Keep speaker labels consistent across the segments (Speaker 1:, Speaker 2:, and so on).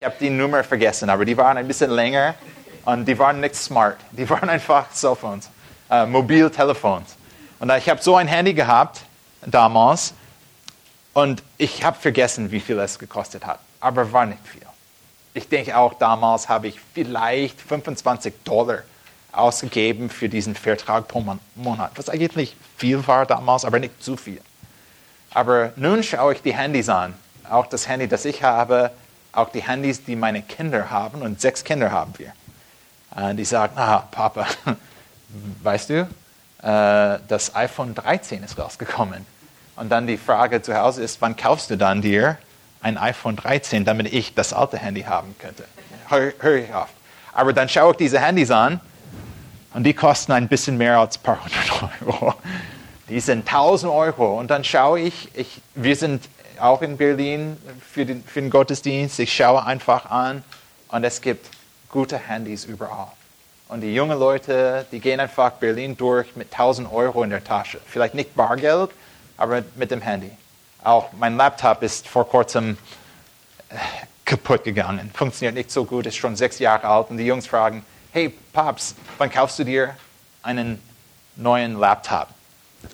Speaker 1: Ich habe die Nummer vergessen, aber die waren ein bisschen länger und die waren nicht smart. Die waren einfach Cellphones, äh, Mobiltelefons. Und ich habe so ein Handy gehabt damals und ich habe vergessen, wie viel es gekostet hat, aber war nicht viel. Ich denke auch damals habe ich vielleicht 25 Dollar ausgegeben für diesen Vertrag pro Monat, was eigentlich viel war damals, aber nicht zu viel. Aber nun schaue ich die Handys an, auch das Handy, das ich habe, auch die Handys, die meine Kinder haben, und sechs Kinder haben wir. Und die sagen, ah, Papa, weißt du, äh, das iPhone 13 ist rausgekommen. Und dann die Frage zu Hause ist, wann kaufst du dann dir ein iPhone 13, damit ich das alte Handy haben könnte? Hör, hör ich auf. Aber dann schaue ich diese Handys an und die kosten ein bisschen mehr als ein paar hundert Euro. Die sind 1000 Euro. Und dann schaue ich, ich wir sind auch in Berlin für den, für den Gottesdienst. Ich schaue einfach an und es gibt gute Handys überall. Und die jungen Leute, die gehen einfach Berlin durch mit 1000 Euro in der Tasche. Vielleicht nicht Bargeld, aber mit dem Handy. Auch mein Laptop ist vor kurzem äh, kaputt gegangen. Funktioniert nicht so gut, ist schon sechs Jahre alt. Und die Jungs fragen, hey Paps, wann kaufst du dir einen neuen Laptop?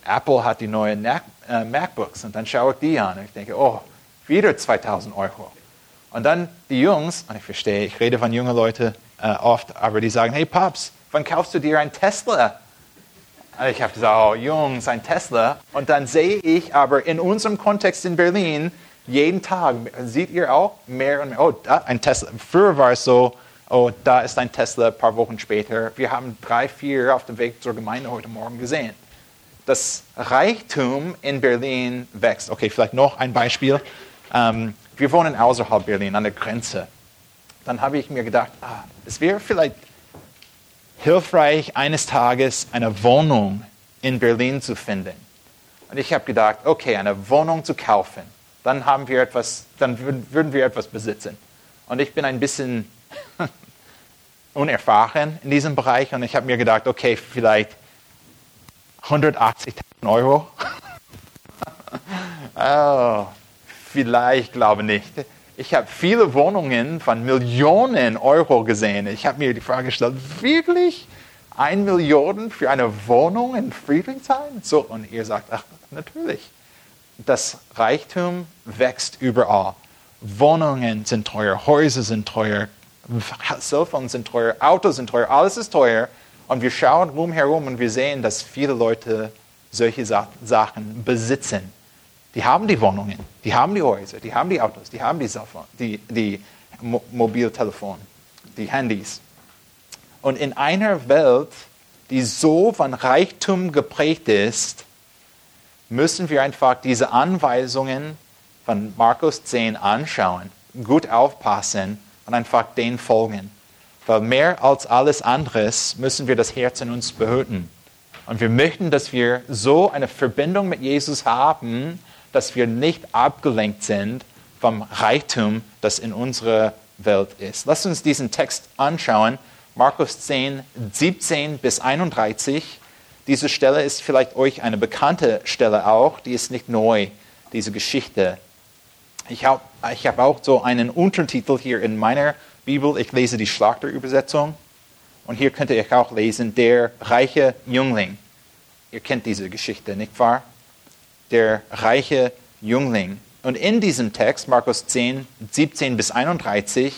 Speaker 1: Apple hat die neuen Mac äh, MacBooks und dann schaue ich die an und ich denke, oh, wieder 2000 Euro. Und dann die Jungs, und ich verstehe, ich rede von jungen Leuten äh, oft, aber die sagen, hey Paps, wann kaufst du dir ein Tesla? Und ich habe gesagt, oh Jungs, ein Tesla. Und dann sehe ich aber in unserem Kontext in Berlin, jeden Tag, seht ihr auch mehr und mehr, oh, da ein Tesla. Früher war es so, oh, da ist ein Tesla, ein paar Wochen später. Wir haben drei, vier auf dem Weg zur Gemeinde heute Morgen gesehen das Reichtum in Berlin wächst. Okay, vielleicht noch ein Beispiel. Ähm, wir wohnen außerhalb Berlin, an der Grenze. Dann habe ich mir gedacht, ah, es wäre vielleicht hilfreich, eines Tages eine Wohnung in Berlin zu finden. Und ich habe gedacht, okay, eine Wohnung zu kaufen, dann haben wir etwas, dann würden wir etwas besitzen. Und ich bin ein bisschen unerfahren in diesem Bereich und ich habe mir gedacht, okay, vielleicht 180.000 Euro? oh, vielleicht, glaube ich nicht. Ich habe viele Wohnungen von Millionen Euro gesehen. Ich habe mir die Frage gestellt, wirklich? Ein Million für eine Wohnung in Friedrichshain? So, und ihr sagt, ach, natürlich. Das Reichtum wächst überall. Wohnungen sind teuer, Häuser sind teuer, Cellphones sind teuer, Autos sind teuer, alles ist teuer. Und wir schauen rumherum und wir sehen, dass viele Leute solche Sachen besitzen. Die haben die Wohnungen, die haben die Häuser, die haben die Autos, die haben die, Cellphone, die, die Mo Mobiltelefone, die Handys. Und in einer Welt, die so von Reichtum geprägt ist, müssen wir einfach diese Anweisungen von Markus 10 anschauen, gut aufpassen und einfach denen folgen. Weil mehr als alles anderes müssen wir das Herz in uns behüten. Und wir möchten, dass wir so eine Verbindung mit Jesus haben, dass wir nicht abgelenkt sind vom Reichtum, das in unserer Welt ist. Lasst uns diesen Text anschauen. Markus 10, 17 bis 31. Diese Stelle ist vielleicht euch eine bekannte Stelle auch. Die ist nicht neu, diese Geschichte. Ich habe ich hab auch so einen Untertitel hier in meiner Bibel, ich lese die Schlachterübersetzung. Und hier könnt ihr auch lesen, der reiche Jüngling. Ihr kennt diese Geschichte, nicht wahr? Der reiche Jüngling. Und in diesem Text, Markus 10, 17 bis 31,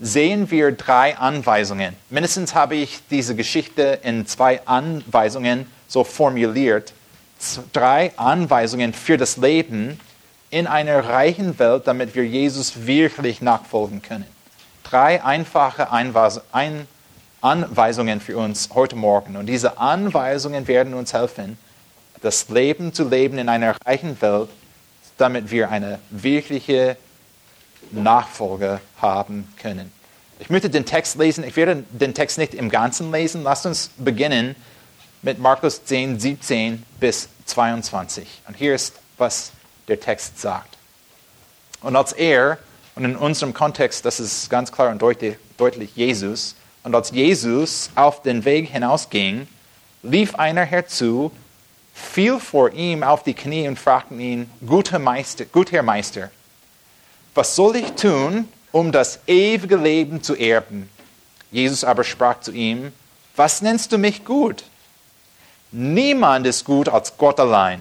Speaker 1: sehen wir drei Anweisungen. Mindestens habe ich diese Geschichte in zwei Anweisungen so formuliert. Drei Anweisungen für das Leben in einer reichen Welt, damit wir Jesus wirklich nachfolgen können drei einfache Anweisungen für uns heute Morgen. Und diese Anweisungen werden uns helfen, das Leben zu leben in einer reichen Welt, damit wir eine wirkliche Nachfolge haben können. Ich möchte den Text lesen. Ich werde den Text nicht im Ganzen lesen. Lasst uns beginnen mit Markus 10, 17 bis 22. Und hier ist, was der Text sagt. Und als er und in unserem Kontext, das ist ganz klar und deutlich, deutlich Jesus. Und als Jesus auf den Weg hinausging, lief einer herzu, fiel vor ihm auf die Knie und fragte ihn, guter Meister, guter Meister, was soll ich tun, um das ewige Leben zu erben. Jesus aber sprach zu ihm, was nennst du mich gut? Niemand ist gut als Gott allein.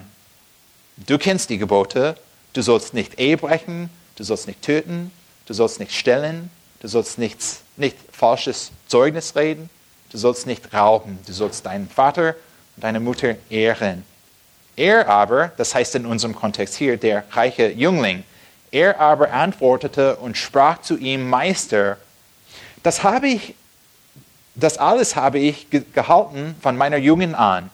Speaker 1: Du kennst die Gebote, du sollst nicht Ehe brechen, du sollst nicht töten, du sollst nicht stellen, du sollst nichts, nicht falsches Zeugnis reden, du sollst nicht rauben, du sollst deinen Vater und deine Mutter ehren. Er aber, das heißt in unserem Kontext hier, der reiche Jüngling, er aber antwortete und sprach zu ihm, Meister, das habe ich, das alles habe ich gehalten von meiner Jugend an.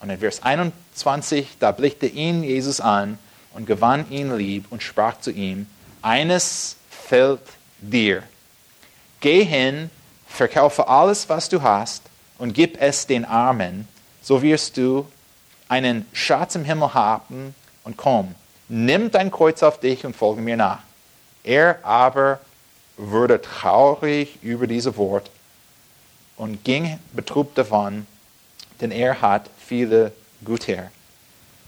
Speaker 1: Und in Vers 21, da blickte ihn Jesus an und gewann ihn lieb und sprach zu ihm, eines fällt dir. Geh hin, verkaufe alles, was du hast, und gib es den Armen, so wirst du einen Schatz im Himmel haben und komm, nimm dein Kreuz auf dich und folge mir nach. Er aber wurde traurig über diese Wort und ging betrübt davon, denn er hat viele Güter.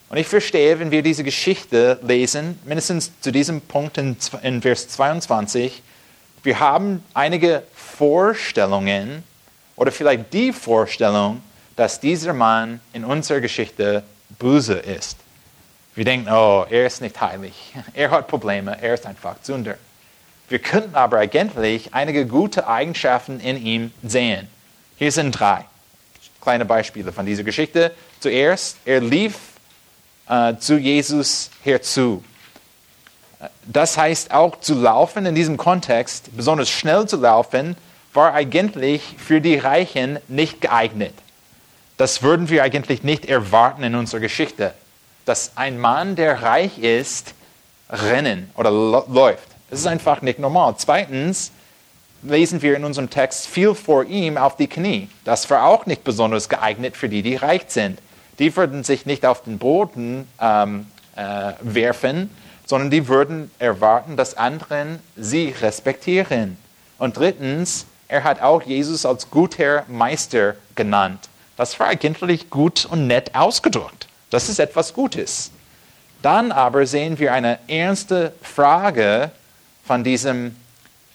Speaker 1: Und ich verstehe, wenn wir diese Geschichte lesen, mindestens zu diesem Punkt in, in Vers 22, wir haben einige Vorstellungen oder vielleicht die Vorstellung, dass dieser Mann in unserer Geschichte böse ist. Wir denken, oh, er ist nicht heilig, er hat Probleme, er ist einfach Sünder. Wir könnten aber eigentlich einige gute Eigenschaften in ihm sehen. Hier sind drei kleine Beispiele von dieser Geschichte. Zuerst, er lief äh, zu Jesus herzu. Das heißt auch zu laufen in diesem Kontext, besonders schnell zu laufen, war eigentlich für die Reichen nicht geeignet. Das würden wir eigentlich nicht erwarten in unserer Geschichte, dass ein Mann, der reich ist, rennen oder läuft. Das ist einfach nicht normal. Zweitens lesen wir in unserem Text viel vor ihm auf die Knie. Das war auch nicht besonders geeignet für die, die reich sind. Die würden sich nicht auf den Boden ähm, äh, werfen, sondern die würden erwarten, dass anderen sie respektieren. Und drittens, er hat auch Jesus als guter Meister genannt. Das war eigentlich gut und nett ausgedrückt. Das ist etwas Gutes. Dann aber sehen wir eine ernste Frage von diesem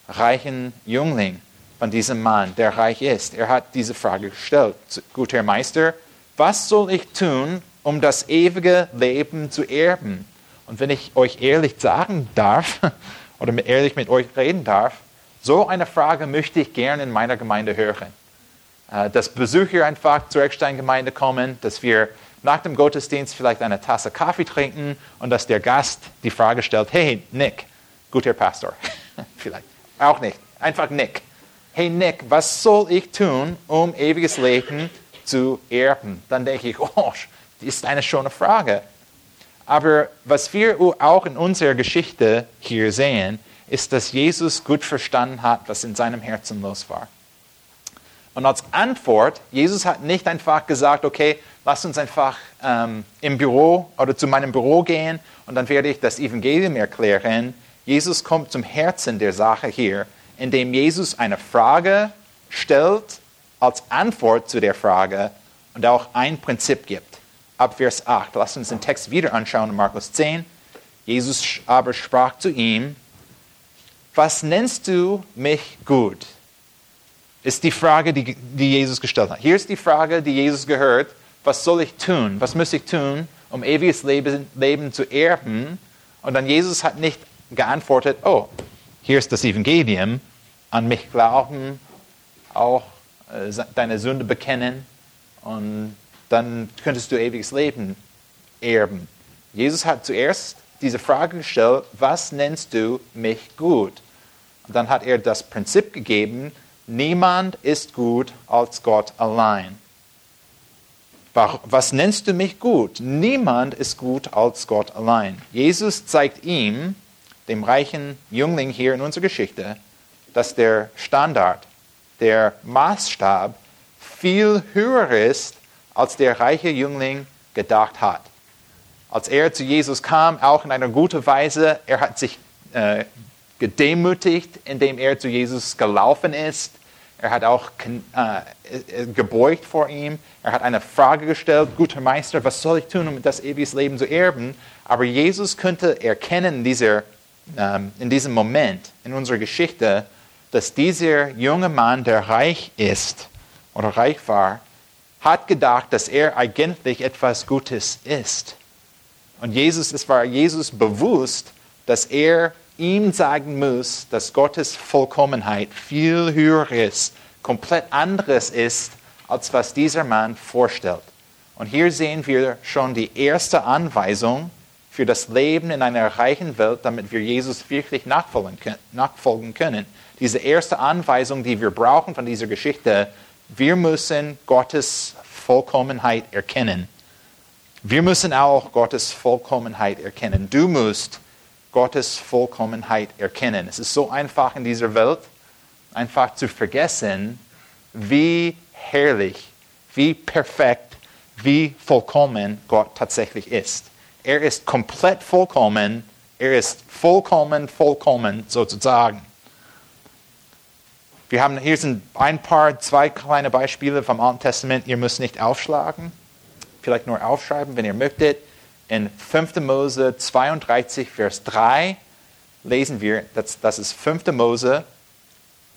Speaker 1: reichen Jüngling, von diesem Mann, der reich ist. Er hat diese Frage gestellt. Guter Meister, was soll ich tun, um das ewige Leben zu erben? Und wenn ich euch ehrlich sagen darf, oder ehrlich mit euch reden darf, so eine Frage möchte ich gerne in meiner Gemeinde hören. Äh, dass Besucher einfach zur Eckstein-Gemeinde kommen, dass wir nach dem Gottesdienst vielleicht eine Tasse Kaffee trinken und dass der Gast die Frage stellt, hey Nick, guter Pastor, vielleicht auch nicht, einfach Nick. Hey Nick, was soll ich tun, um ewiges Leben zu erben? Dann denke ich, oh, das ist eine schöne Frage. Aber was wir auch in unserer Geschichte hier sehen, ist, dass Jesus gut verstanden hat, was in seinem Herzen los war. Und als Antwort, Jesus hat nicht einfach gesagt, okay, lass uns einfach ähm, im Büro oder zu meinem Büro gehen und dann werde ich das Evangelium erklären. Jesus kommt zum Herzen der Sache hier, indem Jesus eine Frage stellt als Antwort zu der Frage und auch ein Prinzip gibt. Ab Vers 8, lass uns den Text wieder anschauen in Markus 10. Jesus aber sprach zu ihm, was nennst du mich gut? ist die Frage, die, die Jesus gestellt hat. Hier ist die Frage, die Jesus gehört. Was soll ich tun? Was muss ich tun, um ewiges Leben, Leben zu erben? Und dann Jesus hat nicht geantwortet, oh, hier ist das Evangelium, an mich glauben, auch deine Sünde bekennen und dann könntest du ewiges Leben erben. Jesus hat zuerst diese Frage gestellt, was nennst du mich gut? Und dann hat er das Prinzip gegeben, Niemand ist gut als Gott allein. Was nennst du mich gut? Niemand ist gut als Gott allein. Jesus zeigt ihm, dem reichen Jüngling hier in unserer Geschichte, dass der Standard, der Maßstab viel höher ist, als der reiche Jüngling gedacht hat. Als er zu Jesus kam, auch in einer guten Weise, er hat sich äh, gedemütigt, indem er zu Jesus gelaufen ist. Er hat auch äh, gebeugt vor ihm. Er hat eine Frage gestellt, guter Meister, was soll ich tun, um das ewige Leben zu erben? Aber Jesus könnte erkennen dieser ähm, in diesem Moment in unserer Geschichte, dass dieser junge Mann, der reich ist oder reich war, hat gedacht, dass er eigentlich etwas Gutes ist. Und Jesus, es war Jesus bewusst, dass er ihm sagen muss, dass Gottes Vollkommenheit viel höher ist, komplett anderes ist, als was dieser Mann vorstellt. Und hier sehen wir schon die erste Anweisung für das Leben in einer reichen Welt, damit wir Jesus wirklich nachfolgen können. Diese erste Anweisung, die wir brauchen von dieser Geschichte, wir müssen Gottes Vollkommenheit erkennen. Wir müssen auch Gottes Vollkommenheit erkennen. Du musst Gottes Vollkommenheit erkennen. Es ist so einfach in dieser Welt, einfach zu vergessen, wie herrlich, wie perfekt, wie vollkommen Gott tatsächlich ist. Er ist komplett vollkommen, er ist vollkommen, vollkommen sozusagen. Wir haben hier sind ein paar, zwei kleine Beispiele vom Alten Testament. Ihr müsst nicht aufschlagen, vielleicht nur aufschreiben, wenn ihr möchtet. In 5. Mose 32, Vers 3 lesen wir, das, das ist 5. Mose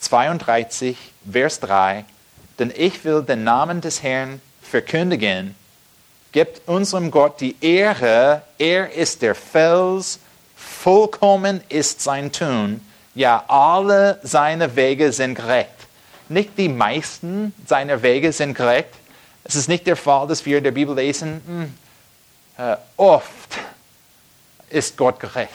Speaker 1: 32, Vers 3. Denn ich will den Namen des Herrn verkündigen. Gebt unserem Gott die Ehre. Er ist der Fels. Vollkommen ist sein Tun ja, alle seine Wege sind gerecht. Nicht die meisten seiner Wege sind gerecht. Es ist nicht der Fall, dass wir in der Bibel lesen, hm, äh, oft ist Gott gerecht.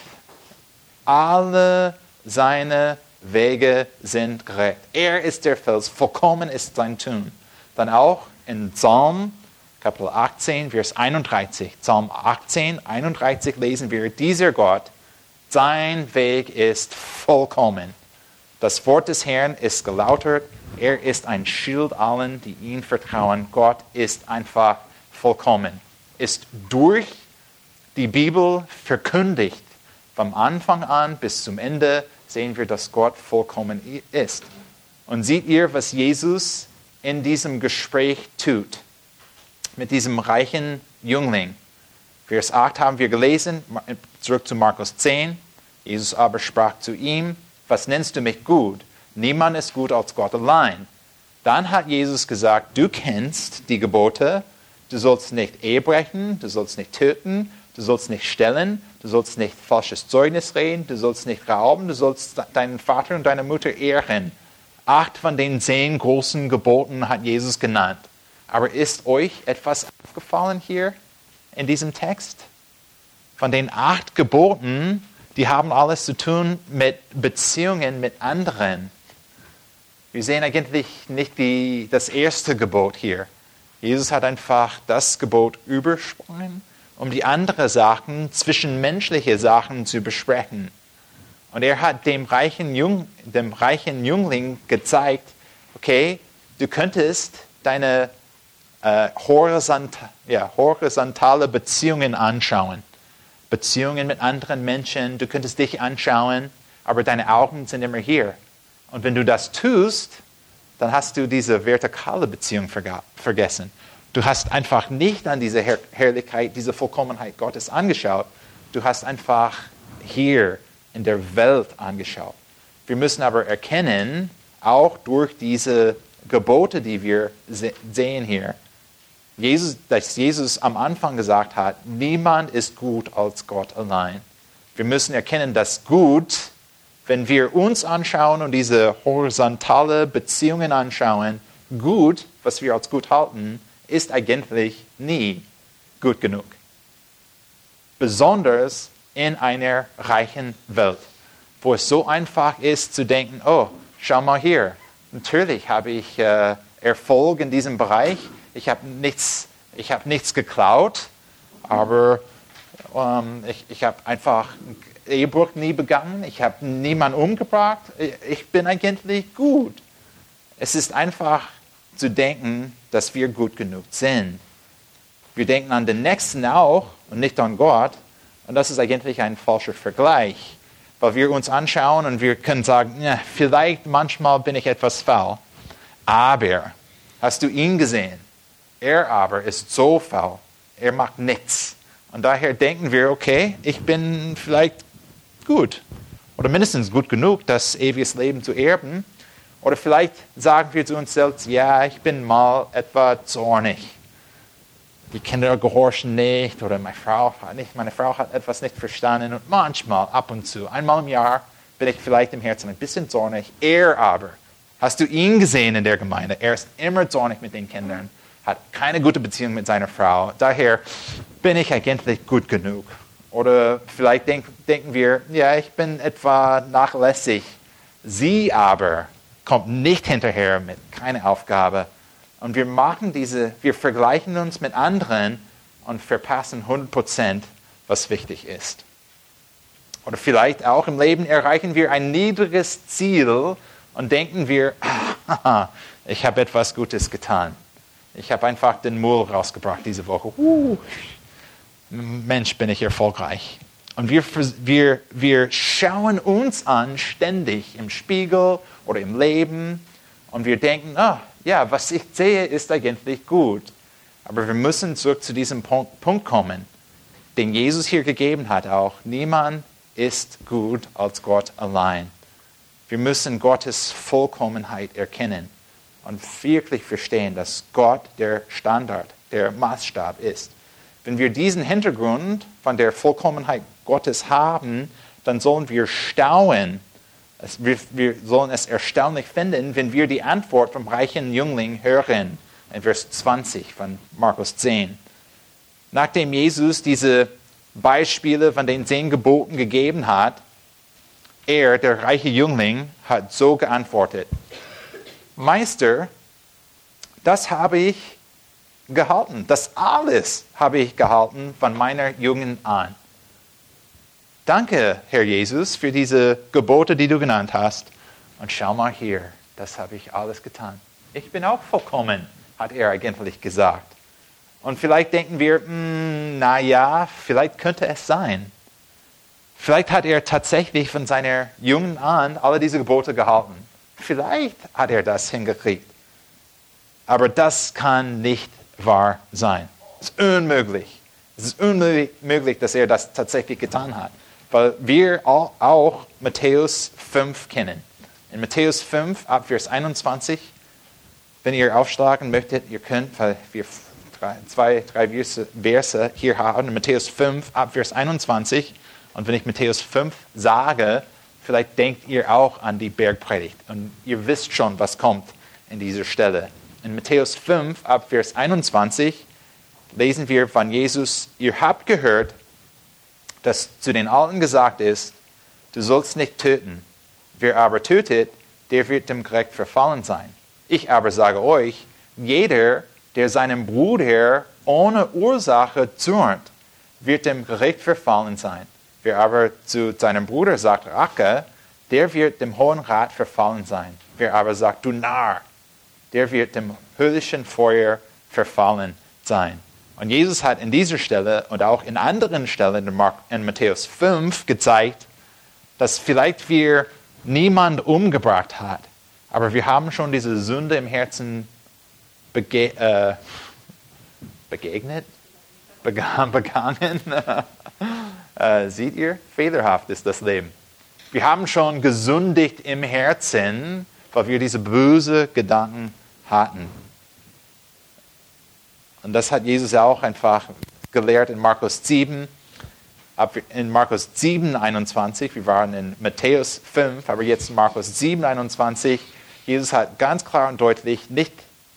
Speaker 1: Alle seine Wege sind gerecht. Er ist der Fels, vollkommen ist sein Tun. Dann auch in Psalm Kapitel 18, Vers 31, Psalm 18, 31 lesen wir, dieser Gott sein Weg ist vollkommen. Das Wort des Herrn ist gelautert. Er ist ein Schild allen, die ihm vertrauen. Gott ist einfach vollkommen. Ist durch die Bibel verkündigt. Vom Anfang an bis zum Ende sehen wir, dass Gott vollkommen ist. Und seht ihr, was Jesus in diesem Gespräch tut mit diesem reichen Jüngling? Vers 8 haben wir gelesen, zurück zu Markus 10. Jesus aber sprach zu ihm, was nennst du mich gut? Niemand ist gut als Gott allein. Dann hat Jesus gesagt, du kennst die Gebote, du sollst nicht Ehe brechen, du sollst nicht töten, du sollst nicht stellen, du sollst nicht falsches Zeugnis reden, du sollst nicht rauben, du sollst deinen Vater und deine Mutter ehren. Acht von den zehn großen Geboten hat Jesus genannt. Aber ist euch etwas aufgefallen hier? in diesem Text. Von den acht Geboten, die haben alles zu tun mit Beziehungen mit anderen. Wir sehen eigentlich nicht die, das erste Gebot hier. Jesus hat einfach das Gebot übersprungen, um die anderen Sachen, zwischenmenschliche Sachen zu besprechen. Und er hat dem reichen, Jung, dem reichen Jüngling gezeigt, okay, du könntest deine äh, horizont, ja, horizontale Beziehungen anschauen. Beziehungen mit anderen Menschen. Du könntest dich anschauen, aber deine Augen sind immer hier. Und wenn du das tust, dann hast du diese vertikale Beziehung vergessen. Du hast einfach nicht an diese Herr Herrlichkeit, diese Vollkommenheit Gottes angeschaut. Du hast einfach hier in der Welt angeschaut. Wir müssen aber erkennen, auch durch diese Gebote, die wir sehen hier, Jesus, dass Jesus am Anfang gesagt hat, niemand ist gut als Gott allein. Wir müssen erkennen, dass gut, wenn wir uns anschauen und diese horizontale Beziehungen anschauen, gut, was wir als gut halten, ist eigentlich nie gut genug. Besonders in einer reichen Welt, wo es so einfach ist zu denken, oh, schau mal hier, natürlich habe ich äh, Erfolg in diesem Bereich, ich habe nichts, hab nichts geklaut, aber ähm, ich, ich habe einfach Ehebruch nie begangen, ich habe niemanden umgebracht, ich bin eigentlich gut. Es ist einfach zu denken, dass wir gut genug sind. Wir denken an den Nächsten auch und nicht an Gott. Und das ist eigentlich ein falscher Vergleich, weil wir uns anschauen und wir können sagen, ja, vielleicht manchmal bin ich etwas faul. Aber hast du ihn gesehen? Er aber ist so faul, er macht nichts. Und daher denken wir, okay, ich bin vielleicht gut. oder mindestens gut genug, das ewiges Leben zu erben. Oder vielleicht sagen wir zu uns selbst, ja, ich bin mal etwa zornig. Die Kinder gehorchen nicht oder meine Frau hat nicht, meine Frau hat etwas nicht verstanden und manchmal, ab und zu, einmal im Jahr bin ich vielleicht im Herzen ein bisschen zornig. Er aber, hast du ihn gesehen in der Gemeinde? Er ist immer zornig mit den Kindern, hat keine gute Beziehung mit seiner Frau. Daher bin ich eigentlich gut genug. Oder vielleicht denk, denken wir, ja, ich bin etwa nachlässig. Sie aber kommt nicht hinterher mit keiner Aufgabe. Und wir machen diese, wir vergleichen uns mit anderen und verpassen 100 Prozent, was wichtig ist. Oder vielleicht auch im Leben erreichen wir ein niedriges Ziel und denken wir, ah, ich habe etwas Gutes getan. Ich habe einfach den Müll rausgebracht diese Woche. Uh, Mensch, bin ich erfolgreich. Und wir, wir, wir schauen uns an ständig im Spiegel oder im Leben und wir denken, oh, ja, was ich sehe, ist eigentlich gut. Aber wir müssen zurück zu diesem Punkt kommen, den Jesus hier gegeben hat auch. Niemand ist gut als Gott allein. Wir müssen Gottes Vollkommenheit erkennen und wirklich verstehen, dass Gott der Standard, der Maßstab ist. Wenn wir diesen Hintergrund von der Vollkommenheit Gottes haben, dann sollen wir staunen. Wir, wir sollen es erstaunlich finden, wenn wir die Antwort vom reichen Jüngling hören, in Vers 20 von Markus 10. Nachdem Jesus diese Beispiele von den zehn Geboten gegeben hat, er, der reiche Jüngling, hat so geantwortet, Meister, das habe ich gehalten. Das alles habe ich gehalten von meiner Jugend an. Danke, Herr Jesus, für diese Gebote, die du genannt hast. Und schau mal hier, das habe ich alles getan. Ich bin auch vollkommen, hat er eigentlich gesagt. Und vielleicht denken wir, hm, naja, vielleicht könnte es sein. Vielleicht hat er tatsächlich von seiner Jugend an alle diese Gebote gehalten. Vielleicht hat er das hingekriegt. Aber das kann nicht wahr sein. Es ist unmöglich. Es ist unmöglich, dass er das tatsächlich getan hat, weil wir auch Matthäus 5 kennen. In Matthäus 5, ab Vers 21, wenn ihr aufschlagen möchtet, ihr könnt, weil wir zwei, drei Verse hier haben, in Matthäus 5, ab Vers 21. Und wenn ich Matthäus 5 sage, vielleicht denkt ihr auch an die Bergpredigt und ihr wisst schon, was kommt in dieser Stelle in Matthäus 5, ab Vers 21, lesen wir von Jesus, ihr habt gehört, dass zu den Alten gesagt ist, du sollst nicht töten. Wer aber tötet, der wird dem Gericht verfallen sein. Ich aber sage euch, jeder, der seinem Bruder ohne Ursache zürnt, wird dem Gericht verfallen sein. Wer aber zu seinem Bruder sagt, Rache, der wird dem Hohen Rat verfallen sein. Wer aber sagt, du Narr, der wird dem höllischen Feuer verfallen sein. Und Jesus hat in dieser Stelle und auch in anderen Stellen in Matthäus 5 gezeigt, dass vielleicht wir niemand umgebracht hat, aber wir haben schon diese Sünde im Herzen bege äh, begegnet, begangen. Äh, seht ihr, fehlerhaft ist das Leben. Wir haben schon gesündigt im Herzen, weil wir diese bösen Gedanken hatten. Und das hat Jesus auch einfach gelehrt in Markus 7. In Markus 7, 21, wir waren in Matthäus 5, aber jetzt in Markus 7, 21. Jesus hat ganz klar und deutlich, nicht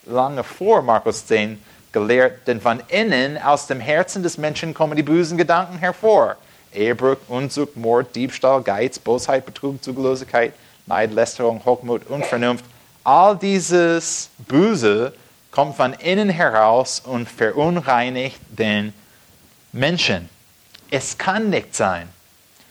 Speaker 1: lange vor Markus 10, gelehrt, denn von innen, aus dem Herzen des Menschen kommen die bösen Gedanken hervor. Ehebruch, Unzucht, Mord, Diebstahl, Geiz, Bosheit, Betrug, Zügellosigkeit, Neid, Lästerung, Hochmut, Unvernunft all dieses Böse kommt von innen heraus und verunreinigt den Menschen. Es kann nicht sein,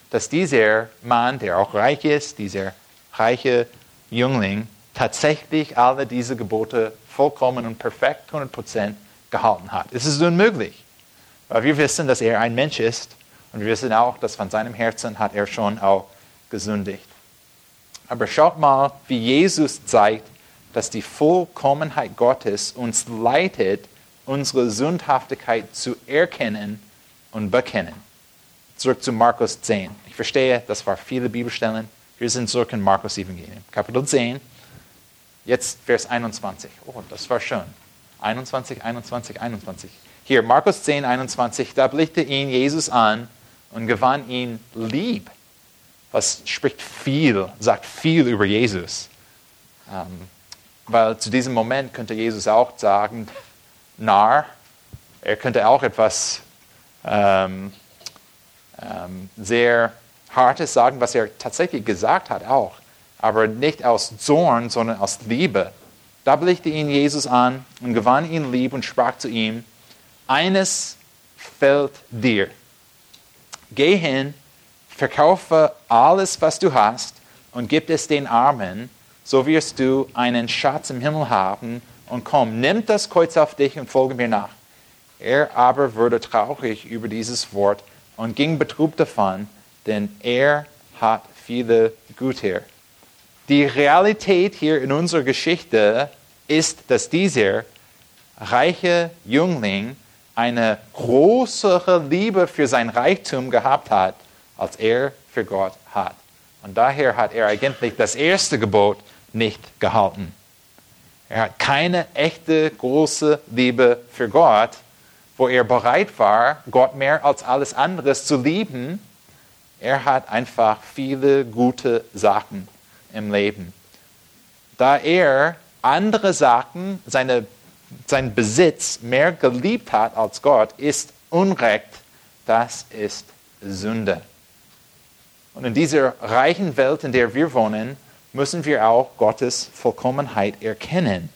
Speaker 1: dass dieser Mann, der auch reich ist, dieser reiche Jüngling, tatsächlich alle diese Gebote vollkommen und perfekt 100% gehalten hat. Es ist unmöglich, weil wir wissen, dass er ein Mensch ist und wir wissen auch, dass von seinem Herzen hat er schon auch gesündigt. Aber schaut mal, wie Jesus zeigt, dass die Vollkommenheit Gottes uns leitet, unsere Sündhaftigkeit zu erkennen und bekennen. zurück zu Markus 10. Ich verstehe, das waren viele Bibelstellen. Wir sind zurück in Markus Evangelium. Kapitel 10, jetzt Vers 21. Oh, das war schön. 21, 21, 21. Hier, Markus 10, 21. Da blickte ihn Jesus an und gewann ihn lieb. Was spricht viel, sagt viel über Jesus. Ähm, weil zu diesem Moment könnte Jesus auch sagen, Narr, er könnte auch etwas ähm, ähm, sehr Hartes sagen, was er tatsächlich gesagt hat auch, aber nicht aus Zorn, sondern aus Liebe. Da blickte ihn Jesus an und gewann ihn lieb und sprach zu ihm, eines fällt dir. Geh hin, verkaufe alles, was du hast und gib es den Armen, so wirst du einen Schatz im Himmel haben und komm, nimm das Kreuz auf dich und folge mir nach. Er aber wurde traurig über dieses Wort und ging betrübt davon, denn er hat viele Güter. Die Realität hier in unserer Geschichte ist, dass dieser reiche Jüngling eine größere Liebe für sein Reichtum gehabt hat, als er für Gott hat. Und daher hat er eigentlich das erste Gebot nicht gehalten. Er hat keine echte große Liebe für Gott, wo er bereit war, Gott mehr als alles andere zu lieben. Er hat einfach viele gute Sachen im Leben. Da er andere Sachen, seine, seinen Besitz mehr geliebt hat als Gott, ist Unrecht, das ist Sünde. Und in dieser reichen Welt, in der wir wohnen, müssen wir auch Gottes Vollkommenheit erkennen.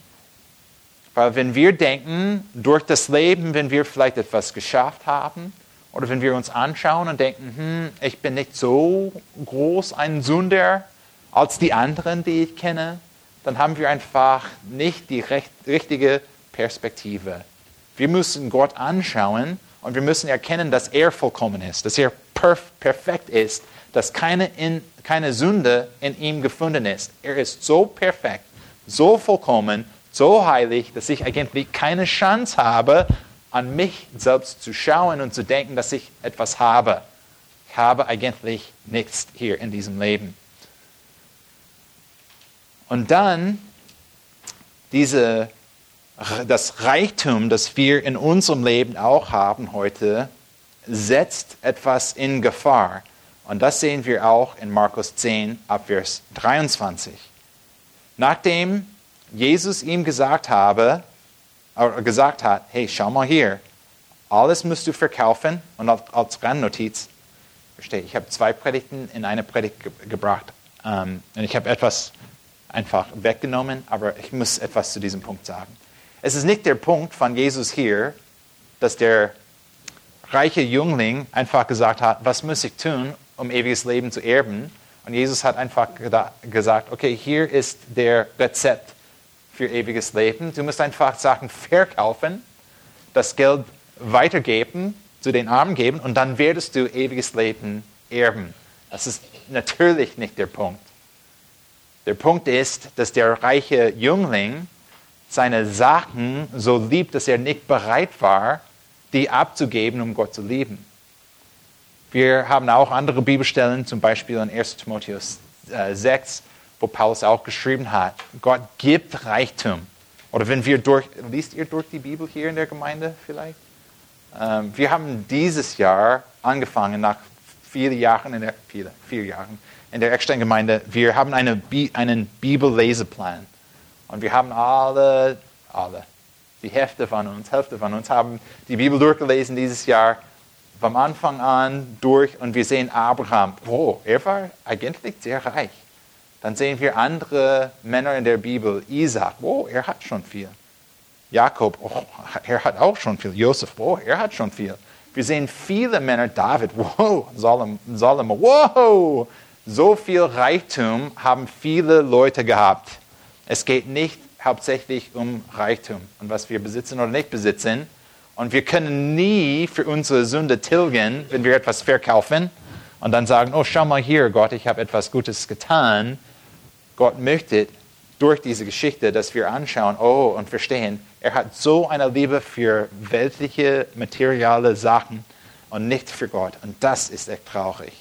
Speaker 1: Weil wenn wir denken, durch das Leben, wenn wir vielleicht etwas geschafft haben, oder wenn wir uns anschauen und denken, hm, ich bin nicht so groß ein Sünder als die anderen, die ich kenne, dann haben wir einfach nicht die recht, richtige Perspektive. Wir müssen Gott anschauen und wir müssen erkennen, dass er vollkommen ist, dass er perf perfekt ist, dass keine, in, keine Sünde in ihm gefunden ist. Er ist so perfekt, so vollkommen so heilig, dass ich eigentlich keine Chance habe, an mich selbst zu schauen und zu denken, dass ich etwas habe. Ich habe eigentlich nichts hier in diesem Leben. Und dann diese, das Reichtum, das wir in unserem Leben auch haben heute, setzt etwas in Gefahr. Und das sehen wir auch in Markus 10 ab Vers 23. Nachdem Jesus ihm gesagt habe, gesagt hat, hey, schau mal hier, alles musst du verkaufen und als Randnotiz, verstehe, ich habe zwei Predigten in eine Predigt ge gebracht ähm, und ich habe etwas einfach weggenommen, aber ich muss etwas zu diesem Punkt sagen. Es ist nicht der Punkt von Jesus hier, dass der reiche Jüngling einfach gesagt hat, was muss ich tun, um ewiges Leben zu erben? Und Jesus hat einfach gesagt, okay, hier ist der Rezept für ewiges Leben. Du musst einfach Sachen verkaufen, das Geld weitergeben, zu den Armen geben und dann werdest du ewiges Leben erben. Das ist natürlich nicht der Punkt. Der Punkt ist, dass der reiche Jüngling seine Sachen so liebt, dass er nicht bereit war, die abzugeben, um Gott zu lieben. Wir haben auch andere Bibelstellen, zum Beispiel in 1 Timotheus 6, äh, wo Paulus auch geschrieben hat, Gott gibt Reichtum. Oder wenn wir durch, liest ihr durch die Bibel hier in der Gemeinde vielleicht? Ähm, wir haben dieses Jahr angefangen, nach vielen Jahren, in der, viele, vier Jahren, in der Eckstein-Gemeinde, wir haben eine, einen Bibelleseplan. Und wir haben alle, alle, die Hälfte von uns, Hälfte von uns haben die Bibel durchgelesen dieses Jahr, vom Anfang an durch und wir sehen Abraham, oh, er war eigentlich sehr reich. Dann sehen wir andere Männer in der Bibel. Isaac, oh, er hat schon viel. Jakob, oh, er hat auch schon viel. Josef, oh, er hat schon viel. Wir sehen viele Männer, David, wow, Salomo, wow, so viel Reichtum haben viele Leute gehabt. Es geht nicht hauptsächlich um Reichtum und was wir besitzen oder nicht besitzen. Und wir können nie für unsere Sünde tilgen, wenn wir etwas verkaufen und dann sagen, oh, schau mal hier, Gott, ich habe etwas Gutes getan. Gott möchte durch diese Geschichte, dass wir anschauen, oh, und verstehen, er hat so eine Liebe für weltliche, materiale Sachen und nicht für Gott. Und das ist echt traurig.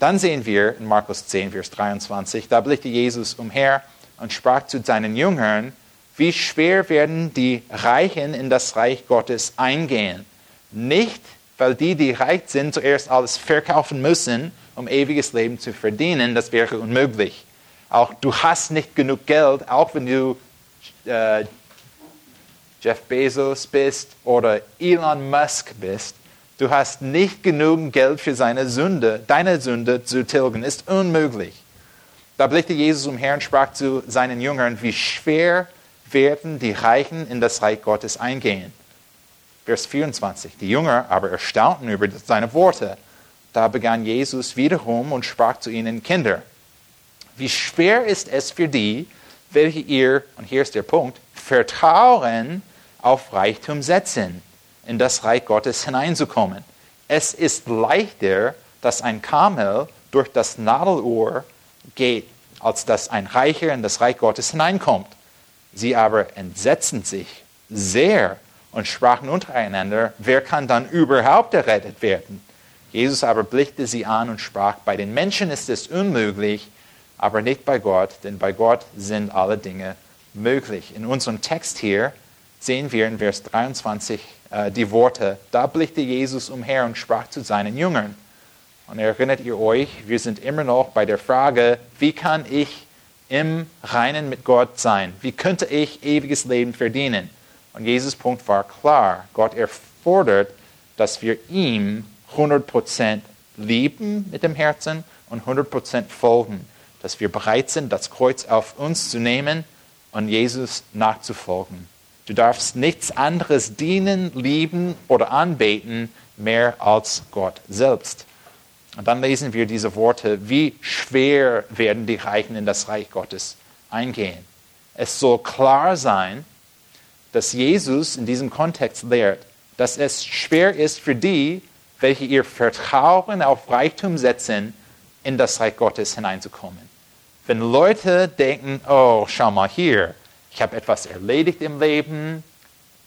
Speaker 1: Dann sehen wir in Markus 10, Vers 23, da blickte Jesus umher und sprach zu seinen Jüngern, wie schwer werden die Reichen in das Reich Gottes eingehen. Nicht, weil die, die reich sind, zuerst alles verkaufen müssen, um ewiges Leben zu verdienen. Das wäre unmöglich. Auch du hast nicht genug Geld, auch wenn du äh, Jeff Bezos bist oder Elon Musk bist. Du hast nicht genug Geld für seine Sünde, deine Sünde zu tilgen. Ist unmöglich. Da blickte Jesus umher und sprach zu seinen Jüngern, wie schwer werden die Reichen in das Reich Gottes eingehen. Vers 24. Die Jünger aber erstaunten über seine Worte. Da begann Jesus wiederum und sprach zu ihnen, Kinder, wie schwer ist es für die, welche ihr, und hier ist der Punkt, Vertrauen auf Reichtum setzen, in das Reich Gottes hineinzukommen. Es ist leichter, dass ein Kamel durch das Nadelohr geht, als dass ein Reicher in das Reich Gottes hineinkommt. Sie aber entsetzten sich sehr und sprachen untereinander, wer kann dann überhaupt errettet werden? Jesus aber blickte sie an und sprach, bei den Menschen ist es unmöglich, aber nicht bei Gott, denn bei Gott sind alle Dinge möglich. In unserem Text hier sehen wir in Vers 23 äh, die Worte, da blickte Jesus umher und sprach zu seinen Jüngern. Und erinnert ihr euch, wir sind immer noch bei der Frage, wie kann ich im Reinen mit Gott sein? Wie könnte ich ewiges Leben verdienen? Und Jesus Punkt war klar. Gott erfordert, dass wir ihm 100% lieben mit dem Herzen und 100% folgen. Dass wir bereit sind, das Kreuz auf uns zu nehmen und Jesus nachzufolgen. Du darfst nichts anderes dienen, lieben oder anbeten mehr als Gott selbst. Und dann lesen wir diese Worte, wie schwer werden die Reichen in das Reich Gottes eingehen. Es soll klar sein, dass Jesus in diesem Kontext lehrt, dass es schwer ist für die, welche ihr Vertrauen auf Reichtum setzen, in das Reich Gottes hineinzukommen. Wenn Leute denken, oh, schau mal hier, ich habe etwas erledigt im Leben,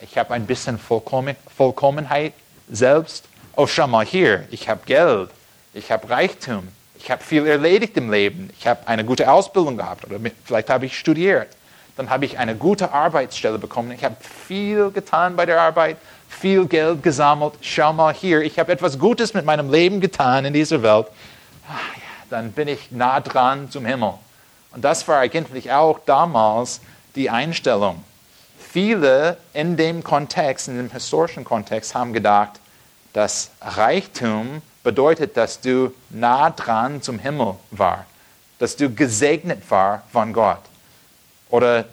Speaker 1: ich habe ein bisschen Vollkommen, Vollkommenheit selbst, oh, schau mal hier, ich habe Geld, ich habe Reichtum, ich habe viel erledigt im Leben, ich habe eine gute Ausbildung gehabt oder vielleicht habe ich studiert dann habe ich eine gute Arbeitsstelle bekommen. Ich habe viel getan bei der Arbeit, viel Geld gesammelt. Schau mal hier, ich habe etwas Gutes mit meinem Leben getan in dieser Welt. Dann bin ich nah dran zum Himmel. Und das war eigentlich auch damals die Einstellung. Viele in dem Kontext, in dem historischen Kontext, haben gedacht, dass Reichtum bedeutet, dass du nah dran zum Himmel war, dass du gesegnet war von Gott. Oder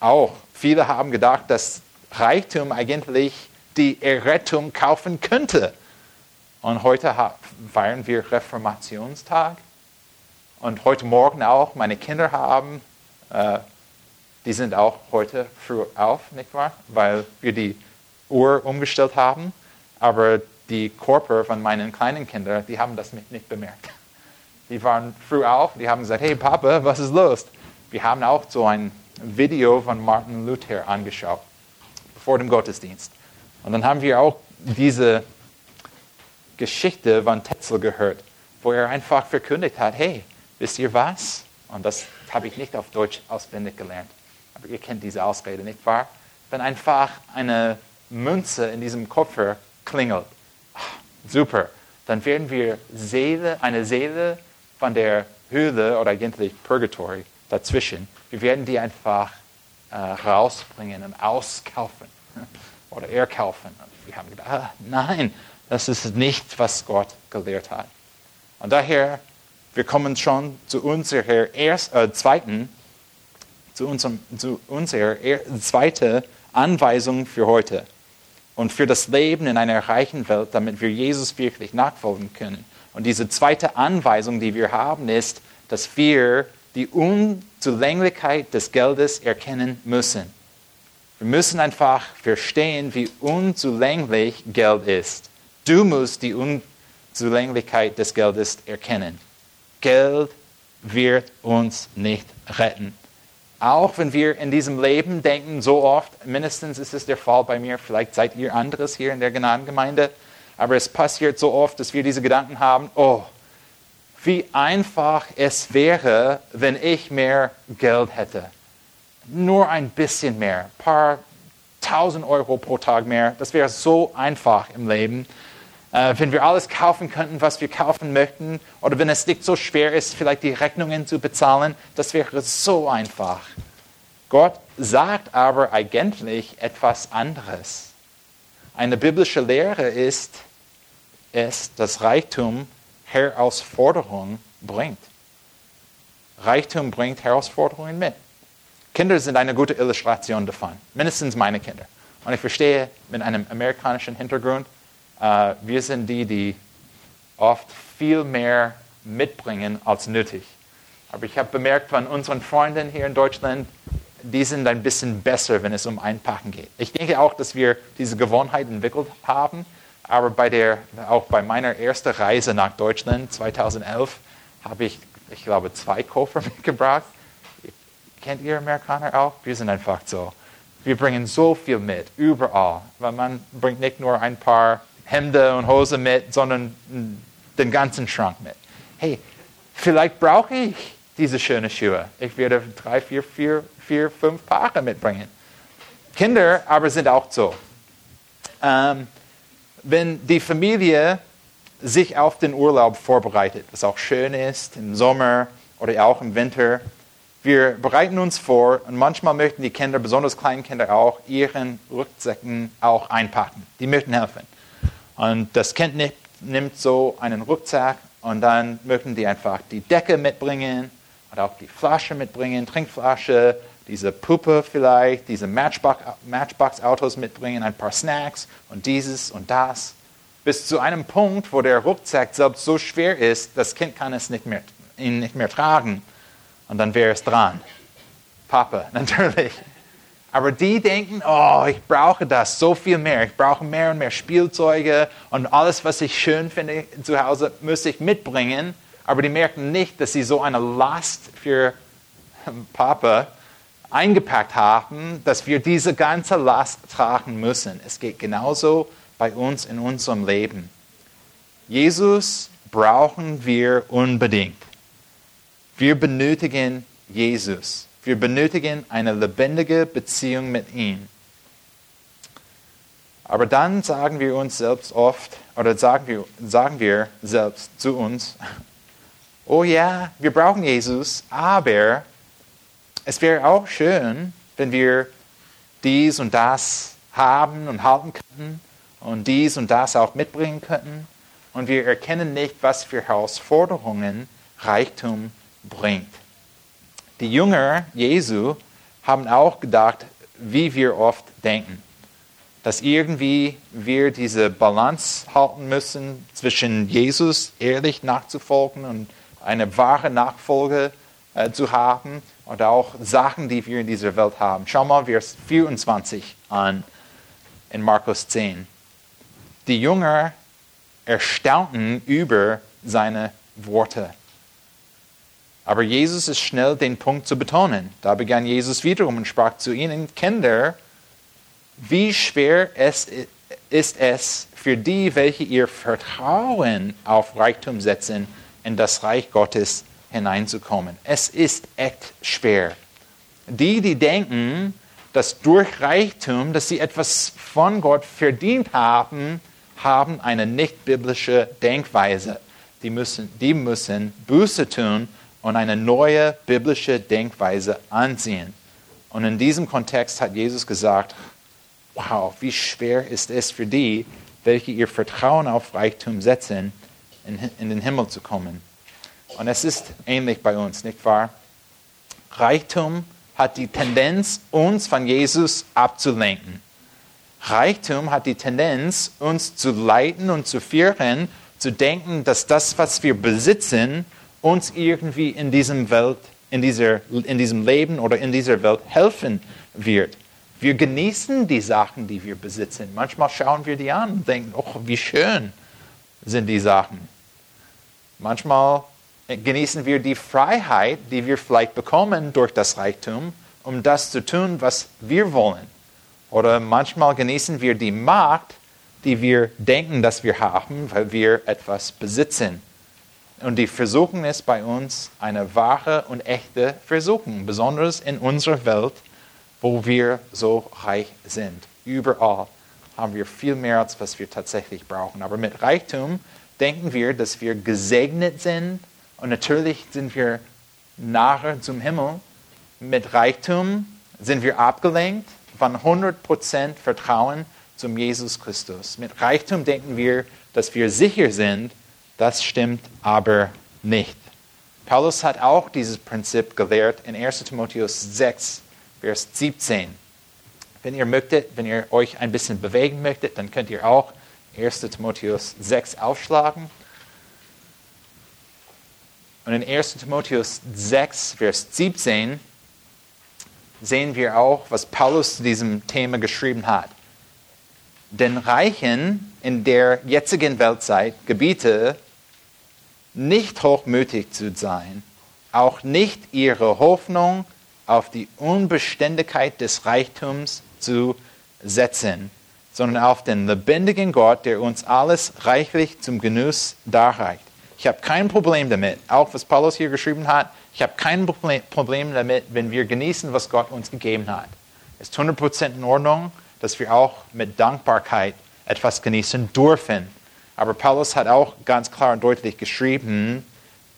Speaker 1: auch, viele haben gedacht, dass Reichtum eigentlich die Errettung kaufen könnte. Und heute feiern wir Reformationstag. Und heute Morgen auch, meine Kinder haben, äh, die sind auch heute früh auf, nicht wahr? Weil wir die Uhr umgestellt haben. Aber die Körper von meinen kleinen Kindern, die haben das nicht bemerkt. Die waren früh auf, die haben gesagt, hey Papa, was ist los? Wir haben auch so ein Video von Martin Luther angeschaut, vor dem Gottesdienst. Und dann haben wir auch diese Geschichte von Tetzel gehört, wo er einfach verkündigt hat, hey, wisst ihr was? Und das habe ich nicht auf Deutsch auswendig gelernt. Aber ihr kennt diese Ausrede, nicht wahr? Wenn einfach eine Münze in diesem Koffer klingelt, super, dann werden wir Seele, eine Seele von der Höhle oder eigentlich Purgatory dazwischen. Wir werden die einfach äh, rausbringen und auskaufen oder erkaufen. Und wir haben gedacht, ah, nein, das ist nicht, was Gott gelehrt hat. Und daher, wir kommen schon zu unserer erst, äh, zweiten, zu, unserem, zu unserer er, zweiten Anweisung für heute und für das Leben in einer reichen Welt, damit wir Jesus wirklich nachfolgen können. Und diese zweite Anweisung, die wir haben, ist, dass wir die Unzulänglichkeit des Geldes erkennen müssen. Wir müssen einfach verstehen, wie unzulänglich Geld ist. Du musst die Unzulänglichkeit des Geldes erkennen. Geld wird uns nicht retten. Auch wenn wir in diesem Leben denken, so oft, mindestens ist es der Fall bei mir, vielleicht seid ihr anderes hier in der Gnadengemeinde, Aber es passiert so oft, dass wir diese Gedanken haben, oh, wie einfach es wäre, wenn ich mehr Geld hätte. Nur ein bisschen mehr, ein paar tausend Euro pro Tag mehr. Das wäre so einfach im Leben. Äh, wenn wir alles kaufen könnten, was wir kaufen möchten, oder wenn es nicht so schwer ist, vielleicht die Rechnungen zu bezahlen, das wäre so einfach. Gott sagt aber eigentlich etwas anderes. Eine biblische Lehre ist es, dass Reichtum Herausforderungen bringt. Reichtum bringt Herausforderungen mit. Kinder sind eine gute Illustration davon, mindestens meine Kinder. Und ich verstehe mit einem amerikanischen Hintergrund, äh, wir sind die, die oft viel mehr mitbringen als nötig. Aber ich habe bemerkt von unseren Freunden hier in Deutschland, die sind ein bisschen besser, wenn es um Einpacken geht. Ich denke auch, dass wir diese Gewohnheit entwickelt haben, aber bei der, auch bei meiner ersten Reise nach Deutschland 2011 habe ich, ich glaube, zwei Koffer mitgebracht. Kennt ihr Amerikaner auch? Wir sind einfach so. Wir bringen so viel mit, überall. Weil man bringt nicht nur ein paar Hemden und Hosen mit, sondern den ganzen Schrank mit. Hey, vielleicht brauche ich diese schönen Schuhe. Ich werde drei, vier, vier, vier, fünf Paare mitbringen. Kinder aber sind auch so. Ähm, wenn die Familie sich auf den Urlaub vorbereitet, was auch schön ist im Sommer oder auch im Winter, wir bereiten uns vor und manchmal möchten die Kinder, besonders Kleinkinder auch, ihren Rucksäcken auch einpacken. Die möchten helfen. Und das Kind nimmt so einen Rucksack und dann möchten die einfach die Decke mitbringen und auch die Flasche mitbringen, Trinkflasche, diese Puppe vielleicht, diese Matchbox-Autos mitbringen, ein paar Snacks und dieses und das. Bis zu einem Punkt, wo der Rucksack selbst so schwer ist, das Kind kann es nicht mehr, ihn nicht mehr tragen. Und dann wäre es dran. Papa, natürlich. Aber die denken, oh, ich brauche das so viel mehr. Ich brauche mehr und mehr Spielzeuge und alles, was ich schön finde zu Hause, muss ich mitbringen. Aber die merken nicht, dass sie so eine Last für Papa eingepackt haben, dass wir diese ganze Last tragen müssen. Es geht genauso bei uns in unserem Leben. Jesus brauchen wir unbedingt. Wir benötigen Jesus. Wir benötigen eine lebendige Beziehung mit ihm. Aber dann sagen wir uns selbst oft, oder sagen wir, sagen wir selbst zu uns, oh ja, wir brauchen Jesus, aber es wäre auch schön, wenn wir dies und das haben und halten könnten und dies und das auch mitbringen könnten. Und wir erkennen nicht, was für Herausforderungen Reichtum bringt. Die Jünger Jesu haben auch gedacht, wie wir oft denken, dass irgendwie wir diese Balance halten müssen zwischen Jesus ehrlich nachzufolgen und eine wahre Nachfolge äh, zu haben und auch Sachen, die wir in dieser Welt haben. Schau mal Vers 24 an in Markus 10. Die Jünger erstaunten über seine Worte. Aber Jesus ist schnell, den Punkt zu betonen. Da begann Jesus wiederum und sprach zu ihnen, Kinder, wie schwer es ist es für die, welche ihr Vertrauen auf Reichtum setzen, in das Reich Gottes hineinzukommen. Es ist echt schwer. Die, die denken, dass durch Reichtum, dass sie etwas von Gott verdient haben, haben eine nicht biblische Denkweise. Die müssen, die müssen Buße tun und eine neue biblische Denkweise anziehen. Und in diesem Kontext hat Jesus gesagt, wow, wie schwer ist es für die, welche ihr Vertrauen auf Reichtum setzen, in, in den Himmel zu kommen. Und es ist ähnlich bei uns, nicht wahr? Reichtum hat die Tendenz, uns von Jesus abzulenken. Reichtum hat die Tendenz, uns zu leiten und zu führen, zu denken, dass das, was wir besitzen, uns irgendwie in diesem, Welt, in, dieser, in diesem Leben oder in dieser Welt helfen wird. Wir genießen die Sachen, die wir besitzen. Manchmal schauen wir die an und denken, oh, wie schön sind die Sachen. Manchmal genießen wir die Freiheit, die wir vielleicht bekommen durch das Reichtum, um das zu tun, was wir wollen. Oder manchmal genießen wir die Macht, die wir denken, dass wir haben, weil wir etwas besitzen. Und die Versuchung ist bei uns eine wahre und echte Versuchung, besonders in unserer Welt, wo wir so reich sind. Überall haben wir viel mehr, als was wir tatsächlich brauchen. Aber mit Reichtum denken wir, dass wir gesegnet sind und natürlich sind wir nahe zum Himmel. Mit Reichtum sind wir abgelenkt von 100% Vertrauen zum Jesus Christus. Mit Reichtum denken wir, dass wir sicher sind. Das stimmt aber nicht. Paulus hat auch dieses Prinzip gelehrt in 1 Timotheus 6, Vers 17. Wenn ihr möchtet, wenn ihr euch ein bisschen bewegen möchtet, dann könnt ihr auch 1 Timotheus 6 aufschlagen. Und in 1 Timotheus 6, Vers 17 sehen wir auch, was Paulus zu diesem Thema geschrieben hat. Den Reichen in der jetzigen Weltzeit gebiete, nicht hochmütig zu sein, auch nicht ihre Hoffnung auf die Unbeständigkeit des Reichtums zu setzen, sondern auf den lebendigen Gott, der uns alles reichlich zum Genuss darreicht. Ich habe kein Problem damit, auch was Paulus hier geschrieben hat, ich habe kein Problem damit, wenn wir genießen, was Gott uns gegeben hat. Es ist 100% in Ordnung, dass wir auch mit Dankbarkeit etwas genießen dürfen. Aber Paulus hat auch ganz klar und deutlich geschrieben,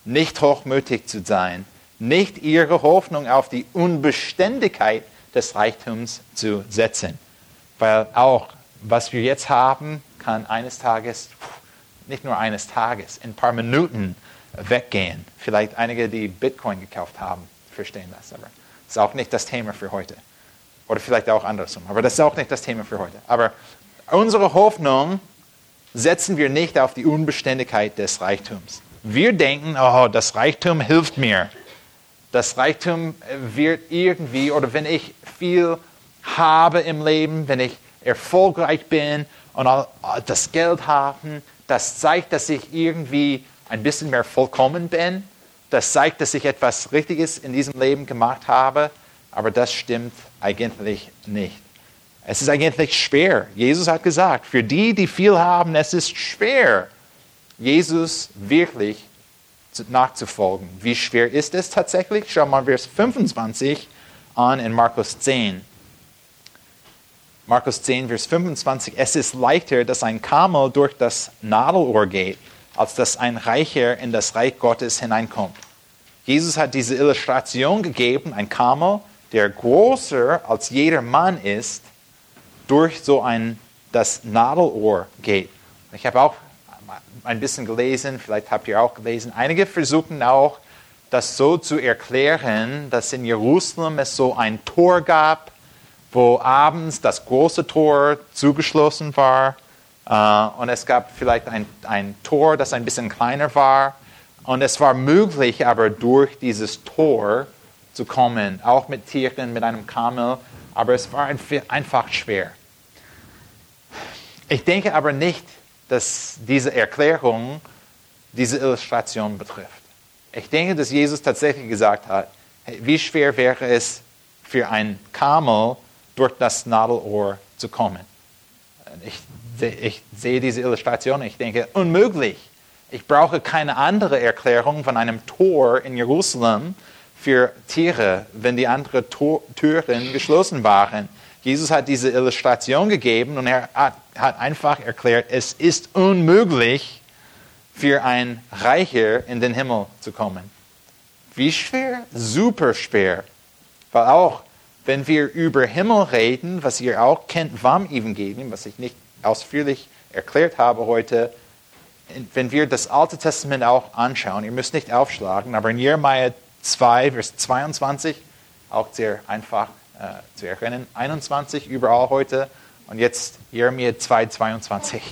Speaker 1: nicht hochmütig zu sein, nicht ihre Hoffnung auf die Unbeständigkeit des Reichtums zu setzen. Weil auch, was wir jetzt haben, kann eines Tages, nicht nur eines Tages, in ein paar Minuten weggehen. Vielleicht einige, die Bitcoin gekauft haben, verstehen das, aber das ist auch nicht das Thema für heute. Oder vielleicht auch andersrum, aber das ist auch nicht das Thema für heute. Aber unsere Hoffnung setzen wir nicht auf die Unbeständigkeit des Reichtums. Wir denken, oh, das Reichtum hilft mir. Das Reichtum wird irgendwie, oder wenn ich viel habe im Leben, wenn ich erfolgreich bin und das Geld habe, das zeigt, dass ich irgendwie ein bisschen mehr vollkommen bin. Das zeigt, dass ich etwas Richtiges in diesem Leben gemacht habe, aber das stimmt eigentlich nicht. Es ist eigentlich schwer. Jesus hat gesagt, für die, die viel haben, es ist schwer, Jesus wirklich nachzufolgen. Wie schwer ist es tatsächlich? Schau mal Vers 25 an in Markus 10. Markus 10, Vers 25. Es ist leichter, dass ein Kamel durch das Nadelohr geht, als dass ein Reicher in das Reich Gottes hineinkommt. Jesus hat diese Illustration gegeben, ein Kamel, der größer als jeder Mann ist, durch so ein das Nadelohr geht. Ich habe auch ein bisschen gelesen, vielleicht habt ihr auch gelesen, einige versuchen auch, das so zu erklären, dass in Jerusalem es so ein Tor gab, wo abends das große Tor zugeschlossen war Uh, und es gab vielleicht ein, ein Tor, das ein bisschen kleiner war. Und es war möglich, aber durch dieses Tor zu kommen, auch mit Tieren, mit einem Kamel. Aber es war einfach schwer. Ich denke aber nicht, dass diese Erklärung diese Illustration betrifft. Ich denke, dass Jesus tatsächlich gesagt hat, wie schwer wäre es für ein Kamel durch das Nadelohr zu kommen. Ich ich sehe diese Illustration, ich denke, unmöglich. Ich brauche keine andere Erklärung von einem Tor in Jerusalem für Tiere, wenn die anderen Türen geschlossen waren. Jesus hat diese Illustration gegeben und er hat, einfach erklärt, es ist unmöglich für ein Reicher in den Himmel zu kommen. Wie schwer? Super schwer. Weil auch, wenn wir über Himmel reden, was ihr auch kennt, vom Evangelium, was ich nicht ausführlich erklärt habe heute, wenn wir das Alte Testament auch anschauen, ihr müsst nicht aufschlagen, aber in Jeremiah 2, Vers 22, auch sehr einfach zu erinnern, 21 überall heute und jetzt Jeremiah 2, 22.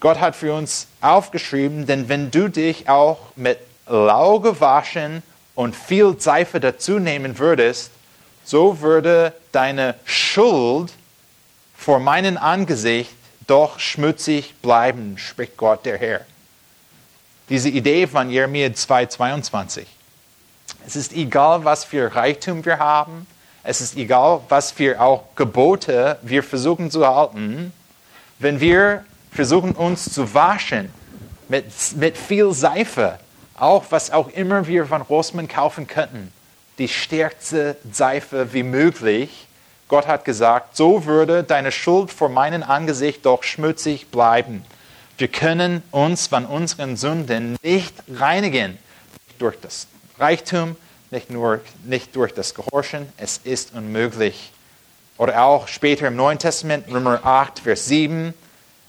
Speaker 1: Gott hat für uns aufgeschrieben, denn wenn du dich auch mit Lau gewaschen und viel Seife dazu nehmen würdest, so würde deine Schuld vor meinem Angesicht doch schmutzig bleiben, spricht Gott der Herr. Diese Idee von Jeremia 2,22. Es ist egal, was für Reichtum wir haben. Es ist egal, was für auch Gebote wir versuchen zu halten. Wenn wir versuchen, uns zu waschen mit, mit viel Seife, auch was auch immer wir von Rossmann kaufen könnten, die stärkste Seife wie möglich. Gott hat gesagt, so würde deine Schuld vor meinem Angesicht doch schmutzig bleiben. Wir können uns von unseren Sünden nicht reinigen durch das Reichtum, nicht nur nicht durch das Gehorchen. Es ist unmöglich. Oder auch später im Neuen Testament, Römer 8, Vers 7,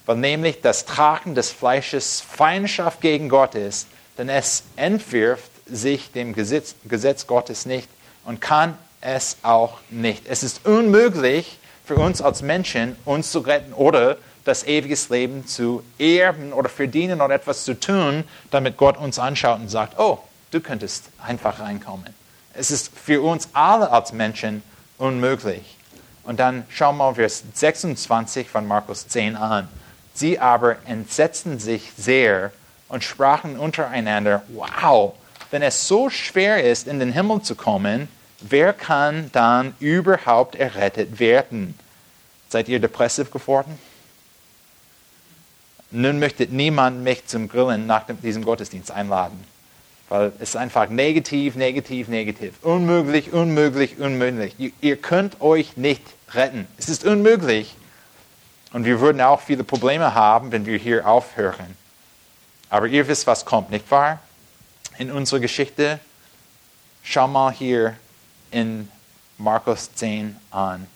Speaker 1: weil nämlich das Tragen des Fleisches Feindschaft gegen Gott ist, denn es entwirft sich dem Gesetz, Gesetz Gottes nicht und kann es auch nicht. Es ist unmöglich für uns als Menschen, uns zu retten oder das ewige Leben zu erben oder verdienen oder etwas zu tun, damit Gott uns anschaut und sagt, oh, du könntest einfach reinkommen. Es ist für uns alle als Menschen unmöglich. Und dann schauen wir Vers 26 von Markus 10 an. Sie aber entsetzten sich sehr und sprachen untereinander, wow, wenn es so schwer ist, in den Himmel zu kommen, wer kann dann überhaupt errettet werden? Seid ihr depressiv geworden? Nun möchte niemand mich zum Grillen nach diesem Gottesdienst einladen, weil es ist einfach negativ, negativ, negativ. Unmöglich, unmöglich, unmöglich. Ihr könnt euch nicht retten. Es ist unmöglich. Und wir würden auch viele Probleme haben, wenn wir hier aufhören. Aber ihr wisst, was kommt, nicht wahr? In unserer Geschichte. Schau mal hier in Markus 10 an.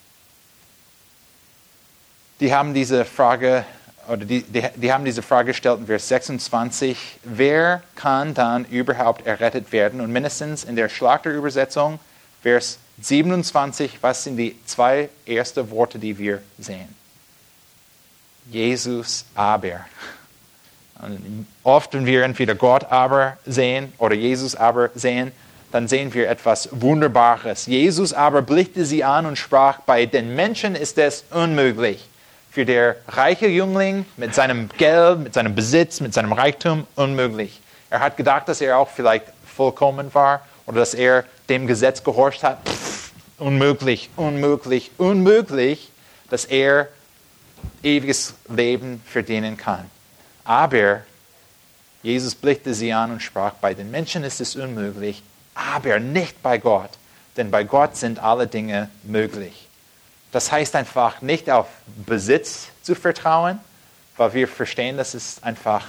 Speaker 1: Die haben diese Frage, oder die, die, die haben diese Frage gestellt in Vers 26, wer kann dann überhaupt errettet werden? Und mindestens in der Schlachterübersetzung, Vers 27, was sind die zwei ersten Worte, die wir sehen? Jesus aber. Und oft, wenn wir entweder Gott aber sehen oder Jesus aber sehen, dann sehen wir etwas Wunderbares. Jesus aber blickte sie an und sprach, bei den Menschen ist es unmöglich. Für der reiche Jüngling mit seinem Geld, mit seinem Besitz, mit seinem Reichtum unmöglich. Er hat gedacht, dass er auch vielleicht vollkommen war oder dass er dem Gesetz gehorcht hat. Pff, unmöglich, unmöglich, unmöglich, dass er ewiges Leben verdienen kann. Aber Jesus blickte sie an und sprach, bei den Menschen ist es unmöglich, aber nicht bei Gott, denn bei Gott sind alle Dinge möglich. Das heißt einfach nicht auf Besitz zu vertrauen, weil wir verstehen, dass es einfach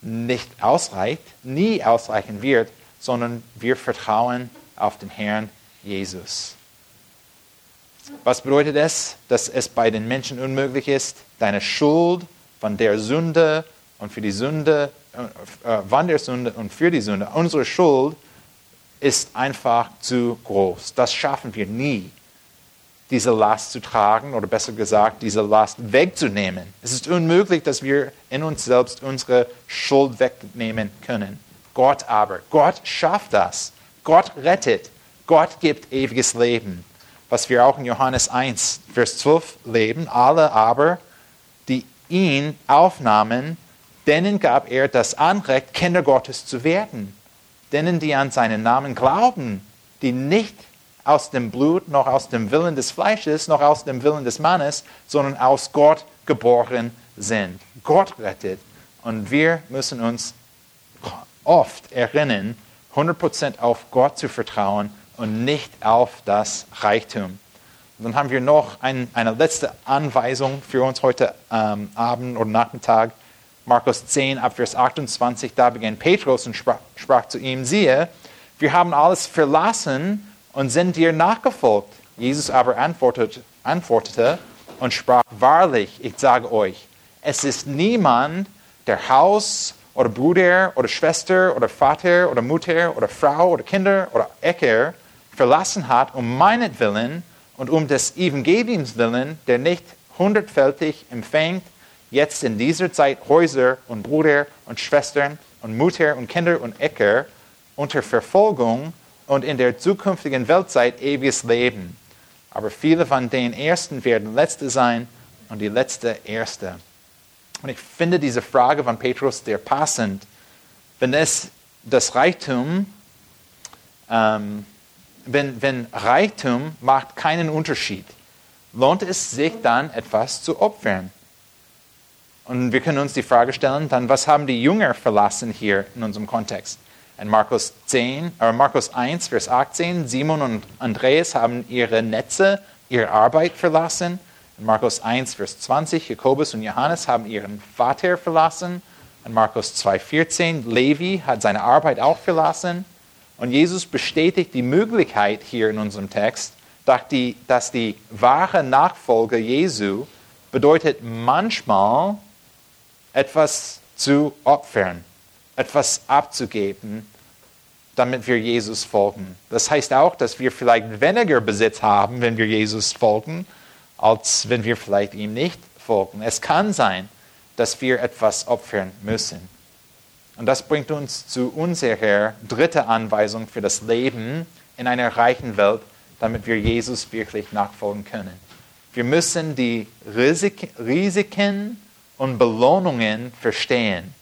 Speaker 1: nicht ausreicht, nie ausreichen wird, sondern wir vertrauen auf den Herrn Jesus. Was bedeutet es, dass es bei den Menschen unmöglich ist, deine Schuld von der Sünde und für die Sünde, äh, von der Sünde und für die Sünde, unsere Schuld ist einfach zu groß. Das schaffen wir nie, diese Last zu tragen oder besser gesagt, diese Last wegzunehmen. Es ist unmöglich, dass wir in uns selbst unsere Schuld wegnehmen können. Gott aber, Gott schafft das. Gott rettet. Gott gibt ewiges Leben. Was wir auch in Johannes 1, Vers 12 leben. Alle aber, ihn aufnahmen, denen gab er das Anrecht, Kinder Gottes zu werden. Denen, die an seinen Namen glauben, die nicht aus dem Blut, noch aus dem Willen des Fleisches, noch aus dem Willen des Mannes, sondern aus Gott geboren sind. Gott rettet. Und wir müssen uns oft erinnern, 100% auf Gott zu vertrauen und nicht auf das Reichtum. Und dann haben wir noch ein, eine letzte Anweisung für uns heute ähm, Abend oder Nachmittag. Markus 10, Abvers 28, da begann Petrus und sprach, sprach zu ihm, siehe, wir haben alles verlassen und sind dir nachgefolgt. Jesus aber antwortete, antwortete und sprach, wahrlich, ich sage euch, es ist niemand, der Haus oder Bruder oder Schwester oder Vater oder Mutter oder Frau oder Kinder oder Äcker verlassen hat, um meinetwillen und um des Evangeliums willen, der nicht hundertfältig empfängt, jetzt in dieser Zeit Häuser und Brüder und Schwestern und Mutter und Kinder und Äcker unter Verfolgung und in der zukünftigen Weltzeit ewiges Leben. Aber viele von den Ersten werden Letzte sein und die Letzte Erste. Und ich finde diese Frage von Petrus sehr passend. Wenn es das Reichtum ähm, wenn, wenn Reichtum macht keinen Unterschied, lohnt es sich dann etwas zu opfern. Und wir können uns die Frage stellen, dann was haben die Jünger verlassen hier in unserem Kontext? In Markus 10, äh Markus 1, Vers 18, Simon und Andreas haben ihre Netze, ihre Arbeit verlassen. In Markus 1, Vers 20, Jakobus und Johannes haben ihren Vater verlassen. In Markus 2, 14, Levi hat seine Arbeit auch verlassen. Und Jesus bestätigt die Möglichkeit hier in unserem Text, dass die, dass die wahre Nachfolge Jesu bedeutet manchmal etwas zu opfern, etwas abzugeben, damit wir Jesus folgen. Das heißt auch, dass wir vielleicht weniger Besitz haben, wenn wir Jesus folgen, als wenn wir vielleicht ihm nicht folgen. Es kann sein, dass wir etwas opfern müssen. Und das bringt uns zu unserer dritten Anweisung für das Leben in einer reichen Welt, damit wir Jesus wirklich nachfolgen können. Wir müssen die Risiken und Belohnungen verstehen.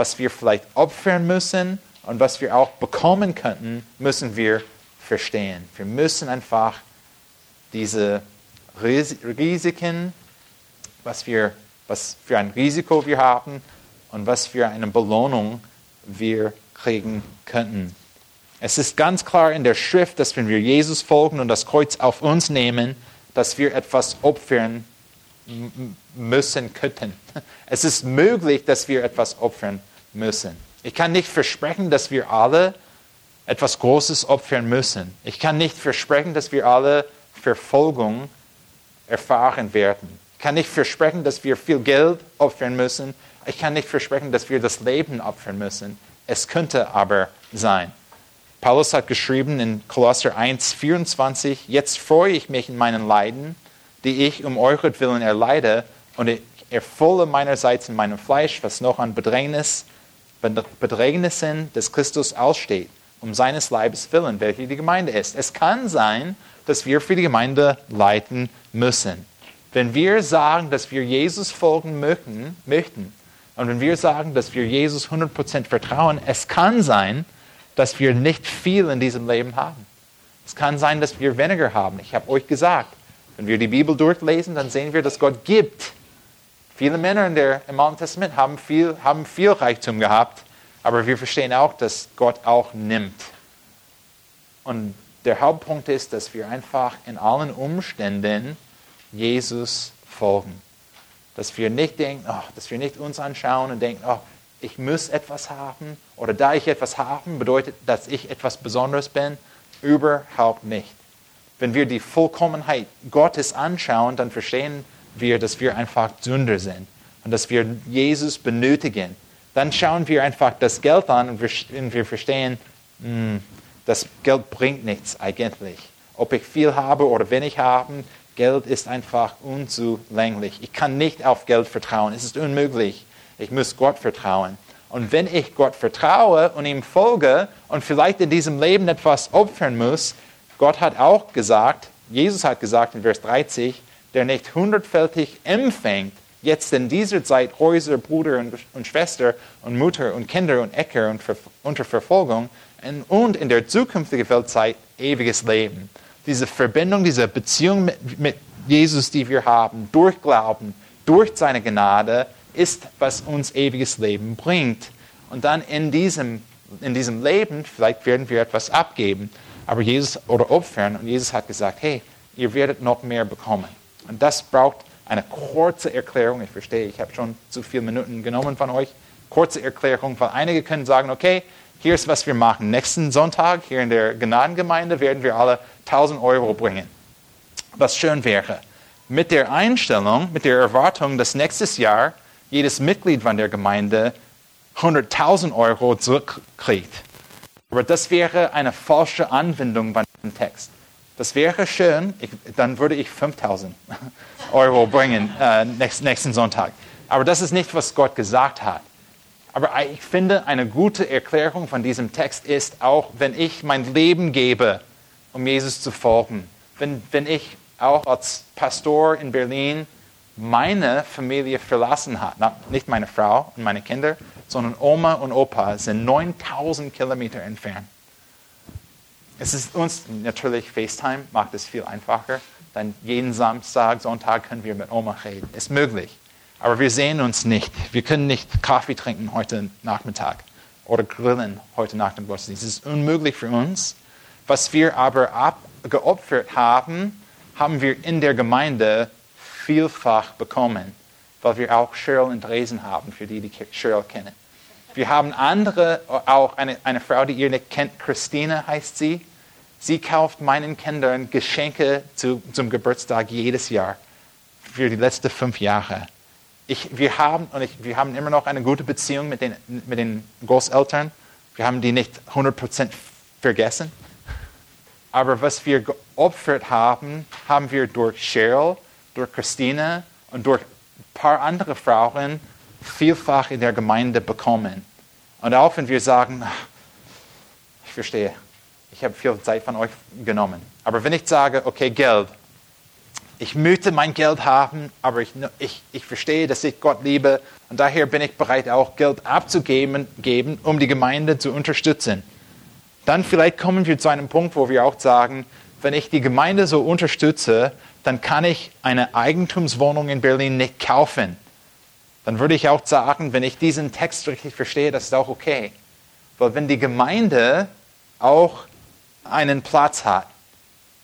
Speaker 1: Was wir vielleicht opfern müssen und was wir auch bekommen könnten, müssen wir verstehen. Wir müssen einfach diese Risiken, was, wir, was für ein Risiko wir haben und was für eine Belohnung wir kriegen könnten. Es ist ganz klar in der Schrift, dass wenn wir Jesus folgen und das Kreuz auf uns nehmen, dass wir etwas opfern müssen könnten. Es ist möglich, dass wir etwas opfern müssen. Ich kann nicht versprechen, dass wir alle etwas Großes opfern müssen. Ich kann nicht versprechen, dass wir alle Verfolgung erfahren werden. Ich kann nicht versprechen, dass wir viel Geld opfern müssen. Ich kann nicht versprechen, dass wir das Leben opfern müssen. Es könnte aber sein. Paulus hat geschrieben in Kolosser 1, 24, jetzt freue ich mich in meinen Leiden, die ich um euretwillen erleide, und ich erfülle meinerseits in meinem Fleisch, was noch an Bedrängnis, Bedrängnissen des Christus aussteht, um seines Leibes willen, welche die Gemeinde ist. Es kann sein, dass wir für die Gemeinde leiden müssen. Wenn wir sagen, dass wir Jesus folgen möchten, möchten und wenn wir sagen, dass wir Jesus 100% vertrauen, es kann sein, dass wir nicht viel in diesem Leben haben. Es kann sein, dass wir weniger haben. Ich habe euch gesagt, wenn wir die Bibel durchlesen, dann sehen wir, dass Gott gibt. Viele Männer in der, im Alten Testament haben viel, haben viel Reichtum gehabt, aber wir verstehen auch, dass Gott auch nimmt. Und der Hauptpunkt ist, dass wir einfach in allen Umständen Jesus folgen. Dass wir nicht denken, oh, dass wir nicht uns anschauen und denken, oh, ich muss etwas haben oder da ich etwas habe, bedeutet, dass ich etwas Besonderes bin? Überhaupt nicht. Wenn wir die Vollkommenheit Gottes anschauen, dann verstehen wir, dass wir einfach Sünder sind und dass wir Jesus benötigen. Dann schauen wir einfach das Geld an und wir, verstehen, hm, das Geld bringt nichts eigentlich. Ob ich viel habe oder wenig habe, Geld ist einfach unzulänglich. Ich kann nicht auf Geld vertrauen. Es ist unmöglich. Ich muss Gott vertrauen. Und wenn ich Gott vertraue und ihm folge und vielleicht in diesem Leben etwas opfern muss, Gott hat auch gesagt, Jesus hat gesagt in Vers 30, der nicht hundertfältig empfängt, jetzt in dieser Zeit Häuser, Bruder und, und Schwester und Mutter und Kinder und Äcker und ver, unter Verfolgung und in der zukünftigen Weltzeit ewiges Leben. Diese Verbindung, diese Beziehung mit, mit Jesus, die wir haben, durch Glauben, durch seine Gnade, ist, was uns ewiges Leben bringt. Und dann in diesem, in diesem Leben, vielleicht werden wir etwas abgeben, aber Jesus oder opfern. Und Jesus hat gesagt, hey, ihr werdet noch mehr bekommen. Und das braucht eine kurze Erklärung. Ich verstehe, ich habe schon zu viele Minuten genommen von euch. Kurze Erklärung, weil einige können sagen, okay, hier ist, was wir machen. Nächsten Sonntag hier in der Gnadengemeinde werden wir alle 1000 Euro bringen. Was schön wäre. Mit der Einstellung, mit der Erwartung, dass nächstes Jahr jedes Mitglied von der Gemeinde 100.000 Euro zurückkriegt. Aber das wäre eine falsche Anwendung von dem Text. Das wäre schön, ich, dann würde ich 5.000 Euro bringen äh, nächsten, nächsten Sonntag. Aber das ist nicht, was Gott gesagt hat. Aber ich finde, eine gute Erklärung von diesem Text ist auch, wenn ich mein Leben gebe, um Jesus zu folgen. Wenn, wenn ich auch als Pastor in Berlin meine Familie verlassen hat. Nicht meine Frau und meine Kinder, sondern Oma und Opa sind 9000 Kilometer entfernt. Es ist uns natürlich FaceTime, macht es viel einfacher. Dann jeden Samstag, Sonntag können wir mit Oma reden. Ist möglich. aber wir sehen uns nicht. Wir können nicht Kaffee trinken heute Nachmittag oder grillen heute nach dem Gottesdienst. Es ist unmöglich für uns. Was wir aber abgeopfert haben, haben wir in der Gemeinde vielfach bekommen, weil wir auch Cheryl in Dresden haben, für die, die Cheryl kennen. Wir haben andere, auch eine, eine Frau, die ihr nicht kennt, Christine heißt sie. Sie kauft meinen Kindern Geschenke zu, zum Geburtstag jedes Jahr für die letzten fünf Jahre. Ich, wir, haben, und ich, wir haben immer noch eine gute Beziehung mit den, mit den Großeltern. Wir haben die nicht 100% vergessen. Aber was wir geopfert haben, haben wir durch Cheryl, durch Christine und durch ein paar andere Frauen vielfach in der Gemeinde bekommen. Und auch wenn wir sagen, ich verstehe, ich habe viel Zeit von euch genommen. Aber wenn ich sage, okay, Geld, ich möchte mein Geld haben, aber ich, ich, ich verstehe, dass ich Gott liebe und daher bin ich bereit, auch Geld abzugeben, geben, um die Gemeinde zu unterstützen. Dann vielleicht kommen wir zu einem Punkt, wo wir auch sagen, wenn ich die Gemeinde so unterstütze, dann kann ich eine Eigentumswohnung in Berlin nicht kaufen. Dann würde ich auch sagen, wenn ich diesen Text richtig verstehe, das ist auch okay. Weil wenn die Gemeinde auch einen Platz hat.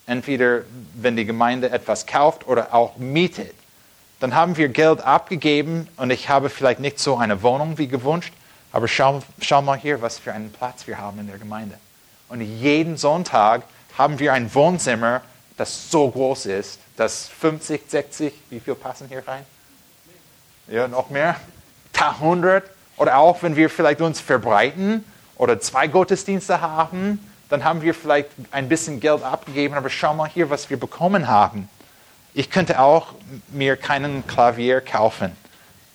Speaker 1: Entweder wenn die Gemeinde etwas kauft oder auch mietet. Dann haben wir Geld abgegeben und ich habe vielleicht nicht so eine Wohnung wie gewünscht, aber schau, schau mal hier, was für einen Platz wir haben in der Gemeinde. Und jeden Sonntag haben wir ein Wohnzimmer, das so groß ist, dass 50, 60, wie viel passen hier rein? Ja, noch mehr? 100. Oder auch, wenn wir vielleicht uns verbreiten oder zwei Gottesdienste haben, dann haben wir vielleicht ein bisschen Geld abgegeben, aber schau mal hier, was wir bekommen haben. Ich könnte auch mir keinen Klavier kaufen.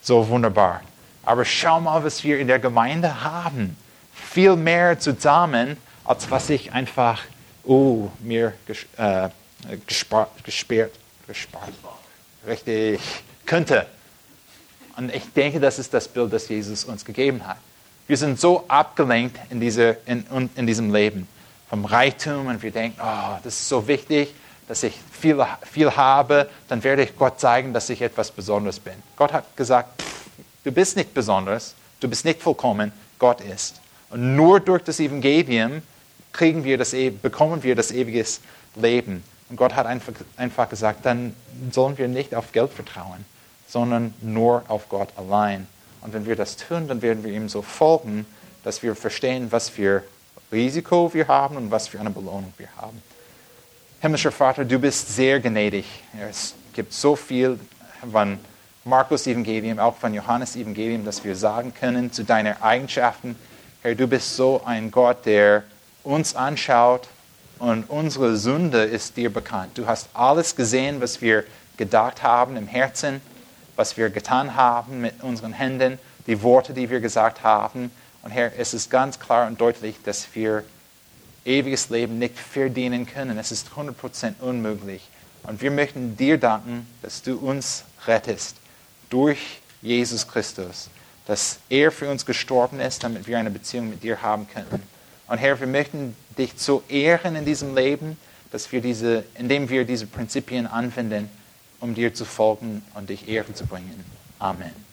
Speaker 1: So wunderbar. Aber schau mal, was wir in der Gemeinde haben. Viel mehr zusammen, als was ich einfach oh, mir ges äh, gespart, gesperrt, gespart, richtig könnte. Und ich denke, das ist das Bild, das Jesus uns gegeben hat. Wir sind so abgelenkt in, diese, in, in diesem Leben vom Reichtum und wir denken, oh, das ist so wichtig, dass ich viel, viel habe, dann werde ich Gott zeigen, dass ich etwas Besonderes bin. Gott hat gesagt, du bist nicht besonders, du bist nicht vollkommen, Gott ist. Und nur durch das Evangelium kriegen wir das, bekommen wir das ewige Leben. Und Gott hat einfach, einfach gesagt, dann sollen wir nicht auf Geld vertrauen, sondern nur auf Gott allein. Und wenn wir das tun, dann werden wir ihm so folgen, dass wir verstehen, was wir Risiko wir haben und was für eine Belohnung wir haben. Himmlischer Vater, du bist sehr gnädig. Es gibt so viel von Markus Evangelium, auch von Johannes Evangelium, dass wir sagen können zu deinen Eigenschaften. Herr, du bist so ein Gott, der uns anschaut und unsere Sünde ist dir bekannt. Du hast alles gesehen, was wir gedacht haben im Herzen, was wir getan haben mit unseren Händen, die Worte, die wir gesagt haben. Und Herr, es ist ganz klar und deutlich, dass wir ewiges Leben nicht verdienen können. Es ist 100% unmöglich. Und wir möchten dir danken, dass du uns rettest durch Jesus Christus, dass er für uns gestorben ist, damit wir eine Beziehung mit dir haben können. Und Herr, wir möchten dich so ehren in diesem Leben, dass wir diese, indem wir diese Prinzipien anwenden, um dir zu folgen und dich Ehre zu bringen. Amen.